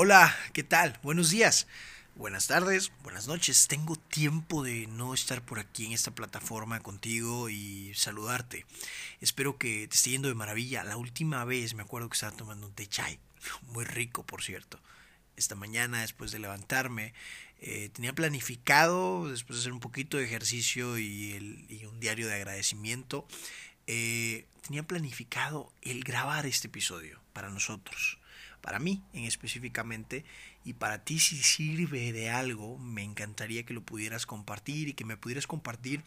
Hola, ¿qué tal? Buenos días, buenas tardes, buenas noches. Tengo tiempo de no estar por aquí en esta plataforma contigo y saludarte. Espero que te esté yendo de maravilla. La última vez me acuerdo que estaba tomando un té chai, muy rico por cierto. Esta mañana, después de levantarme, eh, tenía planificado, después de hacer un poquito de ejercicio y, el, un diario de agradecimiento, eh, tenía planificado el grabar este episodio para nosotros para mí en específicamente y para ti si sirve de algo, me encantaría que lo pudieras compartir y que me pudieras compartir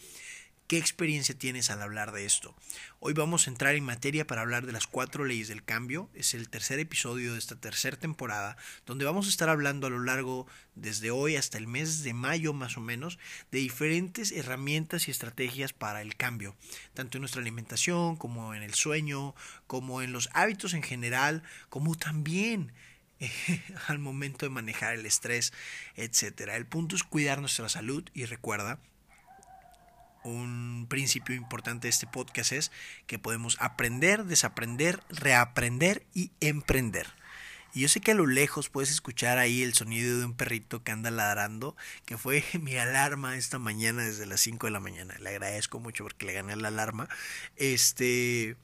¿Qué experiencia tienes al hablar de esto? Hoy vamos a entrar en materia para hablar de las cuatro leyes del cambio. Es el tercer episodio de esta tercera temporada, donde vamos a estar hablando a lo largo, desde hoy hasta el mes de mayo más o menos, de diferentes herramientas y estrategias para el cambio, tanto en nuestra alimentación como en el sueño, como en los hábitos en general, como también al momento de manejar el estrés, etcétera. El punto es cuidar nuestra salud y recuerda un principio importante de este podcast es que podemos aprender, desaprender, reaprender y emprender. Y yo sé que a lo lejos puedes escuchar ahí el sonido de un perrito que anda ladrando, que fue mi alarma esta mañana desde las 5 de la mañana. Le agradezco mucho porque le gané la alarma. Este,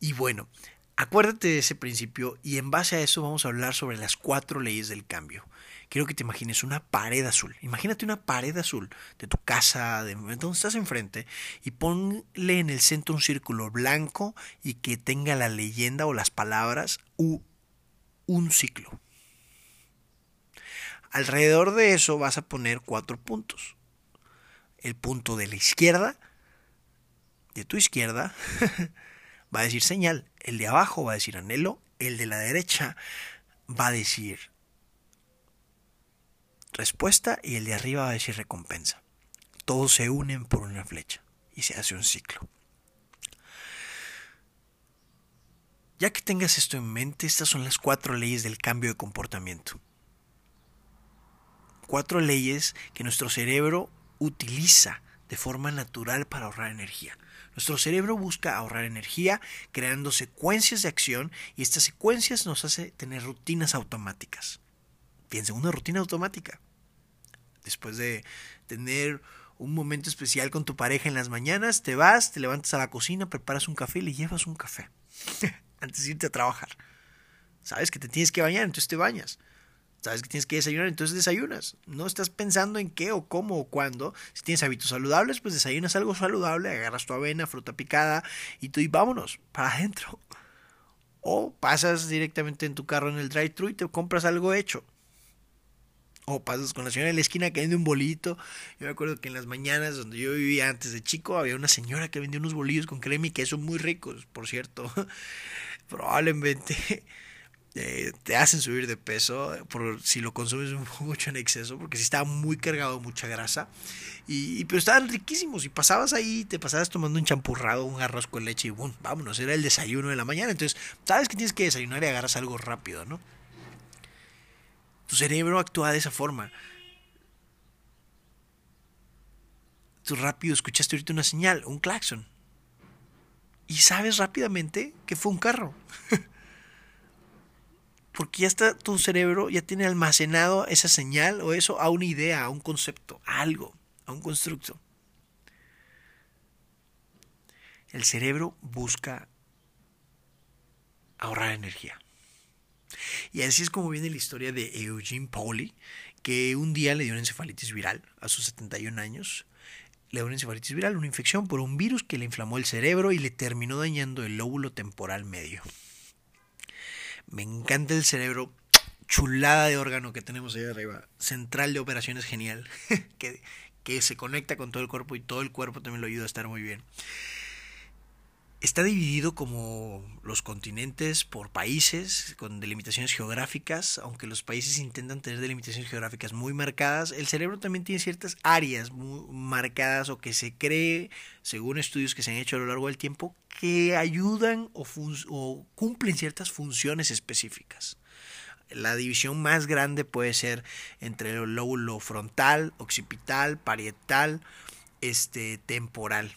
y bueno, acuérdate de ese principio y en base a eso vamos a hablar sobre las cuatro leyes del cambio quiero que te imagines una pared azul. Imagínate una pared azul de tu casa, de donde estás enfrente, y ponle en el centro un círculo blanco y que tenga la leyenda o las palabras U, un ciclo. Alrededor de eso vas a poner cuatro puntos. El punto de la izquierda, de tu izquierda, va a decir señal. El de abajo va a decir anhelo. El de la derecha va a decir respuesta y el de arriba va a decir recompensa. Todos se unen por una flecha y se hace un ciclo. Ya que tengas esto en mente, estas son las cuatro leyes del cambio de comportamiento. Cuatro leyes que nuestro cerebro utiliza de forma natural para ahorrar energía. Nuestro cerebro busca ahorrar energía creando secuencias de acción y estas secuencias nos hace tener rutinas automáticas. Piensa en una rutina automática. Después de tener un momento especial con tu pareja en las mañanas, te vas, te levantas a la cocina, preparas un café y le llevas un café antes de irte a trabajar. Sabes que te tienes que bañar, entonces te bañas. Sabes que tienes que desayunar, entonces desayunas. No estás pensando en qué o cómo o cuándo. Si tienes hábitos saludables, pues desayunas algo saludable, agarras tu avena, fruta picada y tú y vámonos para adentro. O pasas directamente en tu carro en el drive-thru y te compras algo hecho. O pasas con la señora en la esquina que vende un bolito. Yo me acuerdo que en las mañanas donde yo vivía antes de chico había una señora que vendía unos bolillos con crema y queso muy ricos, por cierto. Probablemente te hacen subir de peso por si lo consumes mucho en exceso, porque si estaba muy cargado, mucha grasa. Y, pero estaban riquísimos. Y pasabas ahí, te pasabas tomando un champurrado, un arroz con leche y boom, vámonos, era el desayuno de la mañana. Entonces, sabes que tienes que desayunar y agarras algo rápido, ¿no? Tu cerebro actúa de esa forma. Tú rápido escuchaste ahorita una señal, un claxon. Y sabes rápidamente que fue un carro. Porque ya está tu cerebro, ya tiene almacenado esa señal o eso a una idea, a un concepto, a algo, a un constructo. El cerebro busca ahorrar energía. Y así es como viene la historia de Eugene Pauli, que un día le dio una encefalitis viral a sus 71 años. Le dio una encefalitis viral, una infección por un virus que le inflamó el cerebro y le terminó dañando el lóbulo temporal medio. Me encanta el cerebro, chulada de órgano que tenemos ahí arriba, central de operaciones genial, que, que se conecta con todo el cuerpo y todo el cuerpo también lo ayuda a estar muy bien. Está dividido como los continentes por países con delimitaciones geográficas, aunque los países intentan tener delimitaciones geográficas muy marcadas, el cerebro también tiene ciertas áreas muy marcadas o que se cree, según estudios que se han hecho a lo largo del tiempo, que ayudan o, o cumplen ciertas funciones específicas. La división más grande puede ser entre el lóbulo frontal, occipital, parietal, este temporal.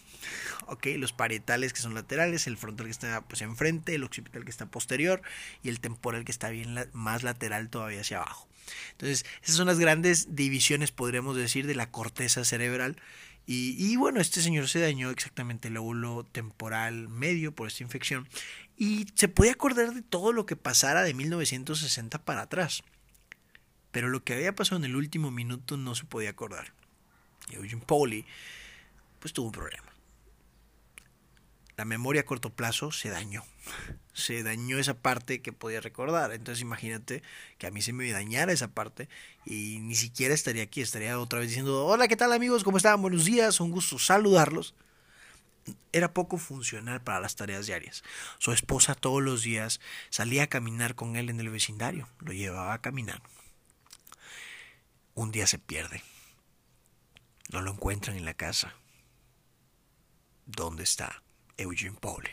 Ok, los parietales que son laterales, el frontal que está pues enfrente, el occipital que está posterior y el temporal que está bien más lateral todavía hacia abajo. Entonces, esas son las grandes divisiones, podríamos decir, de la corteza cerebral. Y, y bueno, este señor se dañó exactamente el lóbulo temporal medio por esta infección y se podía acordar de todo lo que pasara de 1960 para atrás. Pero lo que había pasado en el último minuto no se podía acordar. Eugene Pauli, pues tuvo un problema. La memoria a corto plazo se dañó. Se dañó esa parte que podía recordar. Entonces imagínate que a mí se me dañara esa parte y ni siquiera estaría aquí. Estaría otra vez diciendo, hola, ¿qué tal amigos? ¿Cómo están? Buenos días, un gusto saludarlos. Era poco funcional para las tareas diarias. Su esposa todos los días salía a caminar con él en el vecindario. Lo llevaba a caminar. Un día se pierde no lo encuentran en la casa. ¿Dónde está Eugene Pauli?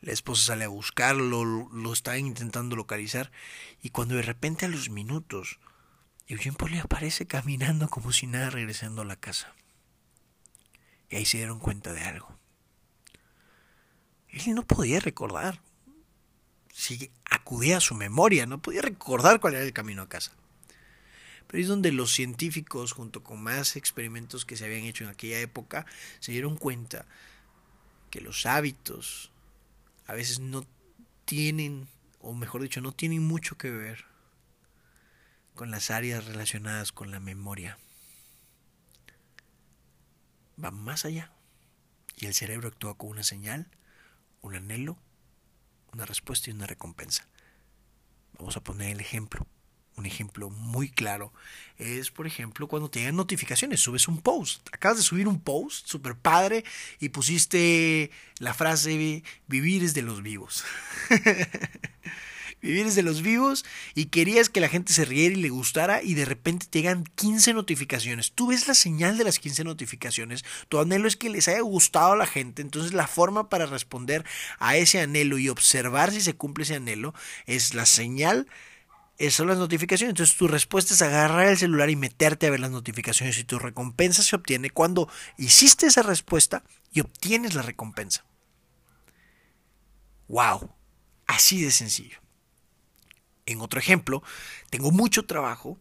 La esposa sale a buscarlo, lo está intentando localizar y cuando de repente a los minutos Eugene Pauli aparece caminando como si nada regresando a la casa. Y ahí se dieron cuenta de algo. Él no podía recordar. Si acudía a su memoria, no podía recordar cuál era el camino a casa. Pero es donde los científicos, junto con más experimentos que se habían hecho en aquella época, se dieron cuenta que los hábitos a veces no tienen, o mejor dicho, no tienen mucho que ver con las áreas relacionadas con la memoria. Van más allá. Y el cerebro actúa como una señal, un anhelo, una respuesta y una recompensa. Vamos a poner el ejemplo. Un ejemplo muy claro es, por ejemplo, cuando te llegan notificaciones, subes un post. Acabas de subir un post super padre y pusiste la frase vivir es de los vivos. vivir es de los vivos y querías que la gente se riera y le gustara y de repente te llegan 15 notificaciones. Tú ves la señal de las 15 notificaciones, tu anhelo es que les haya gustado a la gente, entonces la forma para responder a ese anhelo y observar si se cumple ese anhelo es la señal son las notificaciones. Entonces tu respuesta es agarrar el celular y meterte a ver las notificaciones y tu recompensa se obtiene cuando hiciste esa respuesta y obtienes la recompensa. ¡Wow! Así de sencillo. En otro ejemplo, tengo mucho trabajo.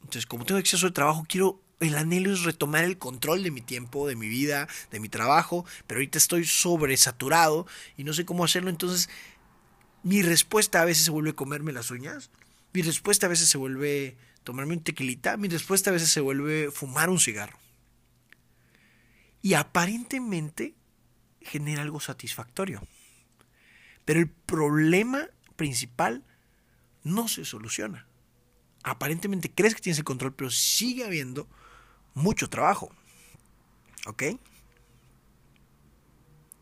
Entonces, como tengo exceso de trabajo, quiero el anhelo es retomar el control de mi tiempo, de mi vida, de mi trabajo, pero ahorita estoy sobresaturado y no sé cómo hacerlo, entonces mi respuesta a veces se vuelve comerme las uñas. Mi respuesta a veces se vuelve tomarme un tequilita. Mi respuesta a veces se vuelve fumar un cigarro. Y aparentemente genera algo satisfactorio. Pero el problema principal no se soluciona. Aparentemente crees que tienes el control, pero sigue habiendo mucho trabajo. ¿Ok?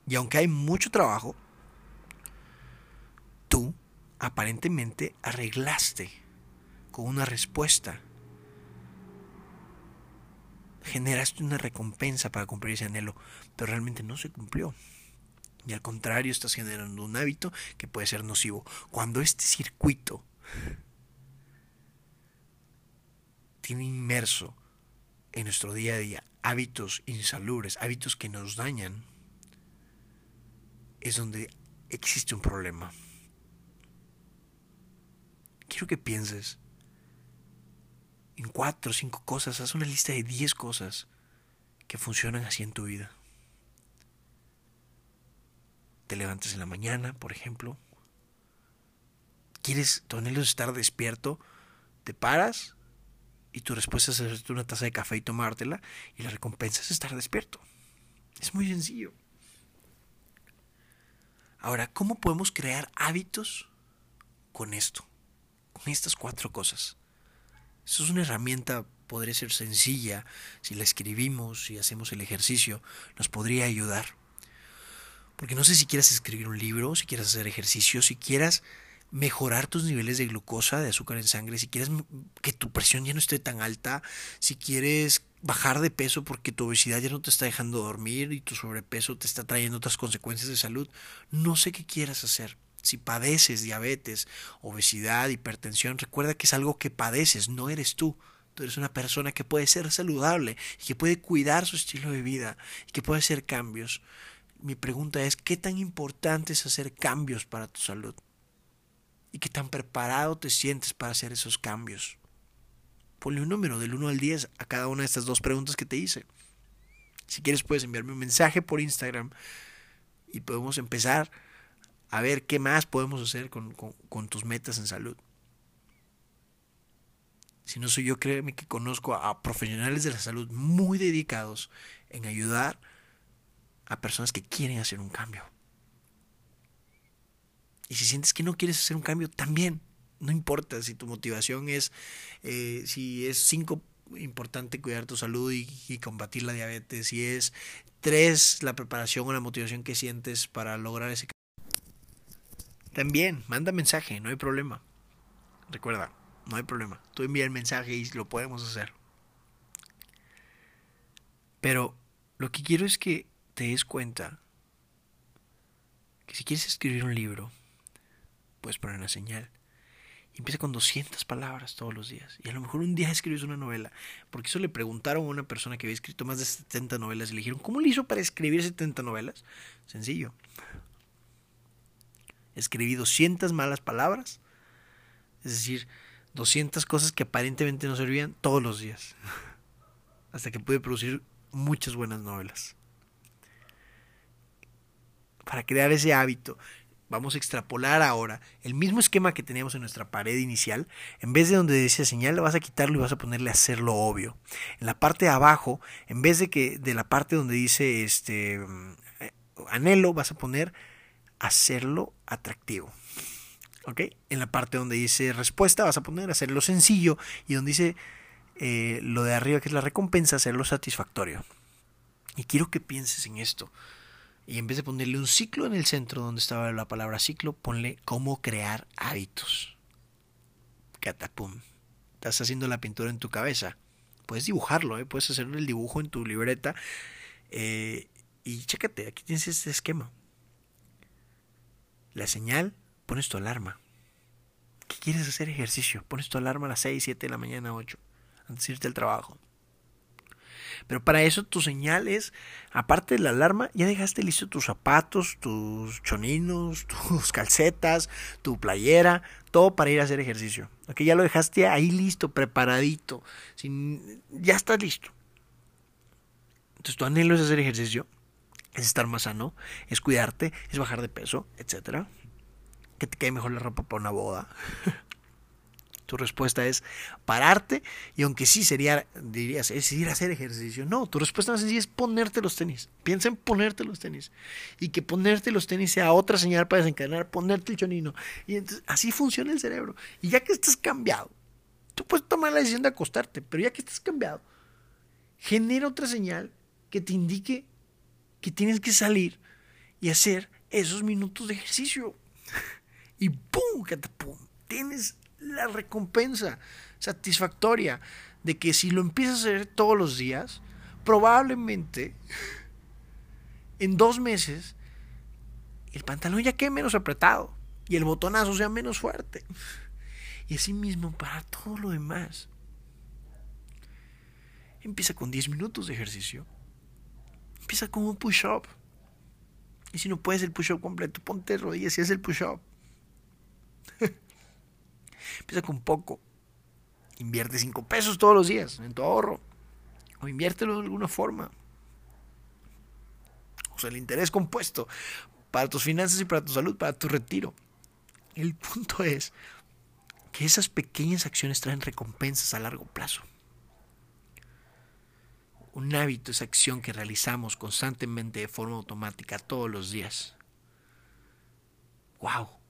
Y aunque hay mucho trabajo, tú aparentemente arreglaste con una respuesta. Generaste una recompensa para cumplir ese anhelo, pero realmente no se cumplió. Y al contrario, estás generando un hábito que puede ser nocivo. Cuando este circuito tiene inmerso en nuestro día a día hábitos insalubres, hábitos que nos dañan, es donde existe un problema quiero que pienses en cuatro o cinco cosas, haz una lista de diez cosas que funcionan así en tu vida. Te levantas en la mañana, por ejemplo. ¿Quieres, tu estar despierto? Te paras y tu respuesta es hacerte una taza de café y tomártela y la recompensa es estar despierto. Es muy sencillo. Ahora, ¿cómo podemos crear hábitos con esto? Estas cuatro cosas. Eso es una herramienta, podría ser sencilla, si la escribimos, si hacemos el ejercicio, nos podría ayudar. Porque no sé si quieras escribir un libro, si quieres hacer ejercicio, si quieras mejorar tus niveles de glucosa, de azúcar en sangre, si quieres que tu presión ya no esté tan alta, si quieres bajar de peso porque tu obesidad ya no te está dejando dormir y tu sobrepeso te está trayendo otras consecuencias de salud, no sé qué quieras hacer. Si padeces diabetes, obesidad, hipertensión, recuerda que es algo que padeces, no eres tú. Tú eres una persona que puede ser saludable y que puede cuidar su estilo de vida y que puede hacer cambios. Mi pregunta es, ¿qué tan importante es hacer cambios para tu salud? ¿Y qué tan preparado te sientes para hacer esos cambios? Ponle un número del 1 al 10 a cada una de estas dos preguntas que te hice. Si quieres puedes enviarme un mensaje por Instagram y podemos empezar a ver qué más podemos hacer con, tus metas en salud. Si no soy yo, créeme que conozco a profesionales de la salud muy dedicados en ayudar a personas que quieren hacer un cambio. Y si sientes que no quieres hacer un cambio, también. No importa si tu motivación es, eh, si es cinco, importante cuidar tu salud y, y, combatir la diabetes. Si es tres, la preparación o la motivación que sientes para lograr ese. También, manda mensaje, no hay problema. Recuerda, no hay problema. Tú envía el mensaje y lo podemos hacer. Pero lo que quiero es que te des cuenta que si quieres escribir un libro, puedes poner una señal. Empieza con 200 palabras todos los días. Y a lo mejor un día escribes una novela. Porque eso le preguntaron a una persona que había escrito más de 70 novelas y le dijeron, ¿cómo le hizo para escribir 70 novelas? Sencillo. Escribí 200 malas palabras. Es decir, 200 cosas que aparentemente no servían todos los días. Hasta que pude producir muchas buenas novelas. Para crear ese hábito, vamos a extrapolar ahora el mismo esquema que teníamos en nuestra pared inicial. En vez de donde decía señal, vas a quitarlo y vas a ponerle hacerlo obvio. En la parte de abajo, en vez de que de la parte donde dice este eh, anhelo, vas a poner hacerlo atractivo. En la parte donde dice respuesta vas a poner hacerlo sencillo y donde dice eh, lo de arriba que es la recompensa, hacerlo satisfactorio. Y quiero que pienses en esto. Y en vez de ponerle un ciclo en el centro donde estaba la palabra ciclo, ponle cómo crear hábitos. Catapum. Estás haciendo la pintura en tu cabeza. Puedes dibujarlo, ¿eh? puedes hacer el dibujo en tu libreta. Eh, y chécate, aquí tienes este esquema. La señal pones tu alarma. ¿Qué quieres hacer ejercicio? Pones tu alarma a las 6, 7 de la mañana, 8, antes de irte al trabajo. Pero para eso tu señal es, aparte de la alarma, ya dejaste listo tus zapatos, tus choninos, tus calcetas, tu playera, todo para ir a hacer ejercicio. Ok, ya lo dejaste ahí listo, preparadito, sin, ya estás listo. Entonces tu anhelo es hacer ejercicio, es estar más sano, es cuidarte, es bajar de peso, etcétera que te quede mejor la ropa para una boda. tu respuesta es pararte y aunque sí sería, dirías, es ir a hacer ejercicio. No, tu respuesta más sencilla es ponerte los tenis. Piensa en ponerte los tenis. Y que ponerte los tenis sea otra señal para desencadenar, ponerte el chonino. Y entonces así funciona el cerebro. Y ya que estás cambiado, tú puedes tomar la decisión de acostarte, pero ya que estás cambiado, genera otra señal que te indique que tienes que salir y hacer esos minutos de ejercicio y ¡pum! ¡pum! Tienes la recompensa satisfactoria de que si lo empiezas a hacer todos los días, probablemente en dos meses el pantalón ya quede menos apretado y el botonazo sea menos fuerte. Y así mismo para todo lo demás. Empieza con 10 minutos de ejercicio. Empieza con un push-up. Y si no puedes el push-up completo, ponte rodillas y haz el push-up. Empieza con poco. Invierte 5 pesos todos los días en tu ahorro. O inviértelo de alguna forma. O sea, el interés compuesto para tus finanzas y para tu salud, para tu retiro. El punto es que esas pequeñas acciones traen recompensas a largo plazo. Un hábito es acción que realizamos constantemente de forma automática todos los días. ¡Wow!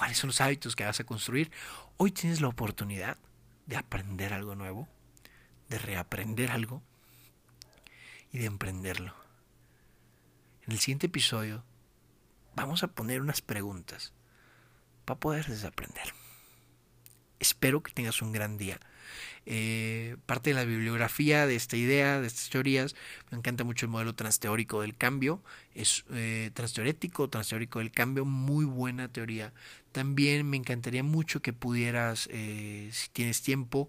cuáles son los hábitos que vas a construir. Hoy tienes la oportunidad de aprender algo nuevo, de reaprender algo y de emprenderlo. En el siguiente episodio vamos a poner unas preguntas para poder desaprender. Espero que tengas un gran día. Eh, parte de la bibliografía de esta idea, de estas teorías. Me encanta mucho el modelo transteórico del cambio. Es eh, transteorético, transteórico del cambio, muy buena teoría. También me encantaría mucho que pudieras, eh, si tienes tiempo,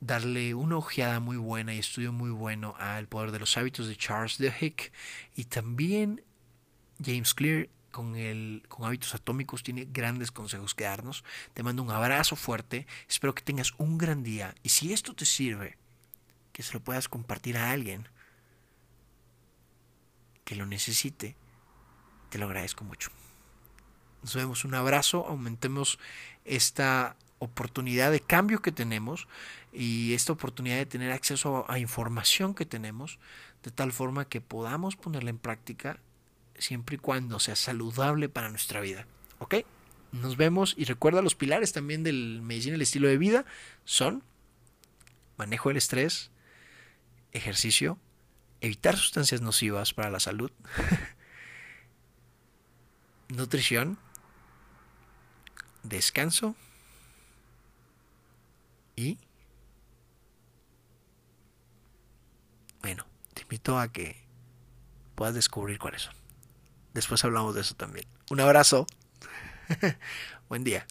darle una ojeada muy buena y estudio muy bueno a El poder de los hábitos de Charles Duhigg y también James Clear con, el, con hábitos atómicos tiene grandes consejos que darnos. Te mando un abrazo fuerte, espero que tengas un gran día y si esto te sirve, que se lo puedas compartir a alguien que lo necesite, te lo agradezco mucho. Nos vemos, un abrazo, aumentemos esta oportunidad de cambio que tenemos y esta oportunidad de tener acceso a información que tenemos de tal forma que podamos ponerla en práctica siempre y cuando sea saludable para nuestra vida. ¿Ok? Nos vemos y recuerda los pilares también del medicina y el estilo de vida son manejo del estrés, ejercicio, evitar sustancias nocivas para la salud, nutrición, descanso y bueno, te invito a que puedas descubrir cuáles son. Después hablamos de eso también. Un abrazo. Buen día.